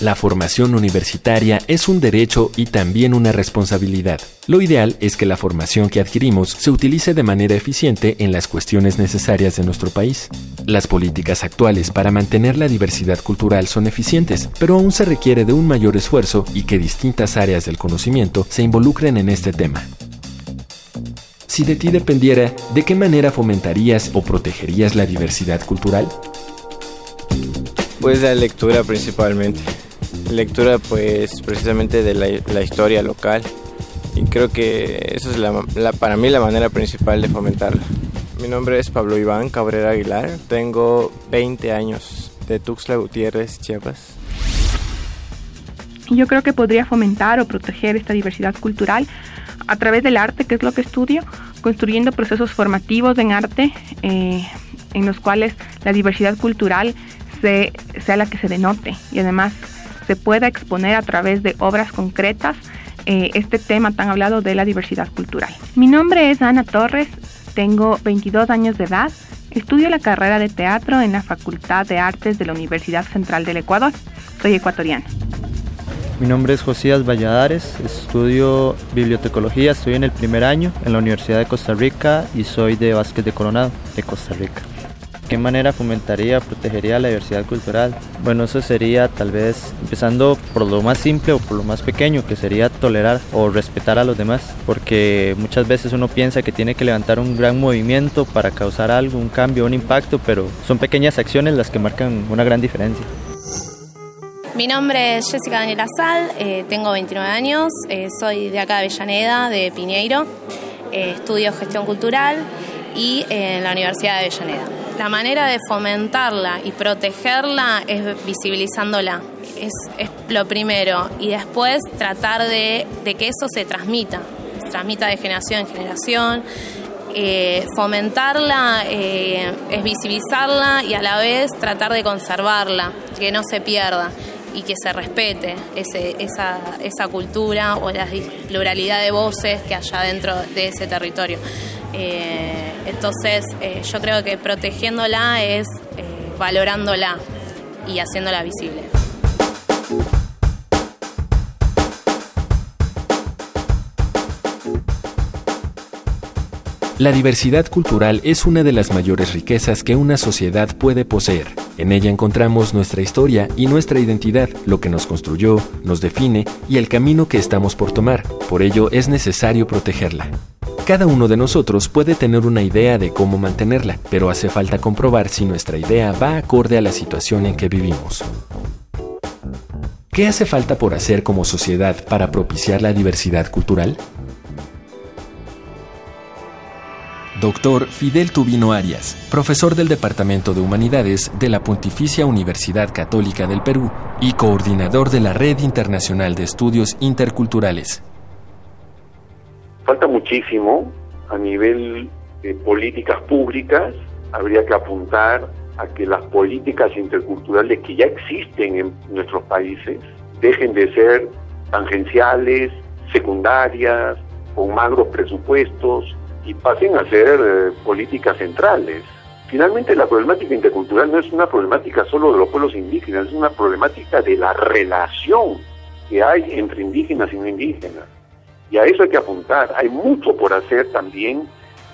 La formación universitaria es un derecho y también una responsabilidad. Lo ideal es que la formación que adquirimos se utilice de manera eficiente en las cuestiones necesarias de nuestro país. Las políticas actuales para mantener la diversidad cultural son eficientes, pero aún se requiere de un mayor esfuerzo y que distintas áreas del conocimiento se involucren en este tema. Si de ti dependiera, ¿de qué manera fomentarías o protegerías la diversidad cultural? Pues la lectura principalmente lectura pues precisamente de la, historia local y creo que eso es la, para mí la manera principal de fomentarla. Mi nombre es Pablo Iván Cabrera Aguilar, tengo 20 años de Tuxtla Gutiérrez, Chiapas. Yo creo que podría fomentar o proteger esta diversidad cultural a través del arte, que es lo que estudio, construyendo procesos formativos en arte eh, en los cuales la diversidad cultural sea la que se denote y además se pueda exponer a través de obras concretas eh, este tema tan hablado de la diversidad cultural. Mi nombre es Ana Torres, tengo 22 años de edad, estudio la carrera de teatro en la Facultad de Artes de la Universidad Central del Ecuador. Soy ecuatoriana. Mi nombre es Josías Valladares, estudio bibliotecología, estoy en el primer año en la Universidad de Costa Rica y soy de Vázquez de Coronado, de Costa Rica qué manera fomentaría, protegería la diversidad cultural? Bueno, eso sería tal vez empezando por lo más simple o por lo más pequeño, que sería tolerar o respetar a los demás, porque muchas veces uno piensa que tiene que levantar un gran movimiento para causar algo, un cambio, un impacto, pero son pequeñas acciones las que marcan una gran diferencia. Mi nombre es Jessica Daniela Sal, eh, tengo 29 años, eh, soy de acá de Avellaneda, de Piñeiro, eh, estudio gestión cultural y en la Universidad de Avellaneda. La manera de fomentarla y protegerla es visibilizándola. Es, lo primero. Y después tratar de, que eso se transmita. Se transmita de generación en generación. Eh, fomentarla eh, es visibilizarla y a la vez tratar de conservarla, que no se pierda y que se respete esa, esa cultura o la pluralidad de voces que haya dentro de ese territorio. Eh, entonces eh, yo creo que protegiéndola es eh, valorándola y haciéndola visible. La diversidad cultural es una de las mayores riquezas que una sociedad puede poseer. En ella encontramos nuestra historia y nuestra identidad, lo que nos construyó, nos define y el camino que estamos por tomar. Por ello es necesario protegerla. Cada uno de nosotros puede tener una idea de cómo mantenerla, pero hace falta comprobar si nuestra idea va acorde a la situación en que vivimos. ¿Qué hace falta por hacer como sociedad para propiciar la diversidad cultural? Doctor Fidel Tubino Arias, profesor del Departamento de Humanidades de la Pontificia Universidad Católica del Perú y coordinador de la Red Internacional de Estudios Interculturales. Falta muchísimo a nivel de políticas públicas, habría que apuntar a que las políticas interculturales que ya existen en nuestros países dejen de ser tangenciales, secundarias, con magros presupuestos y pasen a ser eh, políticas centrales. Finalmente la problemática intercultural no es una problemática solo de los pueblos indígenas, es una problemática de la relación que hay entre indígenas y no indígenas. Y a eso hay que apuntar. Hay mucho por hacer también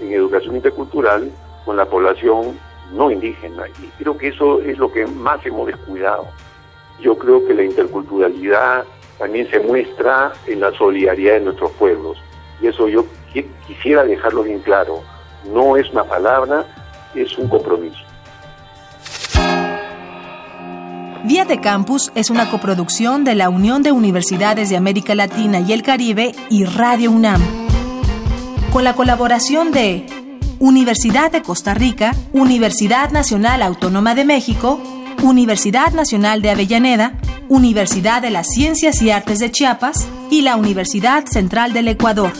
en educación intercultural con la población no indígena. Y creo que eso es lo que más hemos descuidado. Yo creo que la interculturalidad también se muestra en la solidaridad de nuestros pueblos. Y eso yo quisiera dejarlo bien claro. No es una palabra, es un compromiso. Vía de Campus es una coproducción de la Unión de Universidades de América Latina y el Caribe y Radio UNAM, con la colaboración de Universidad de Costa Rica, Universidad Nacional Autónoma de México, Universidad Nacional de Avellaneda, Universidad de las Ciencias y Artes de Chiapas y la Universidad Central del Ecuador.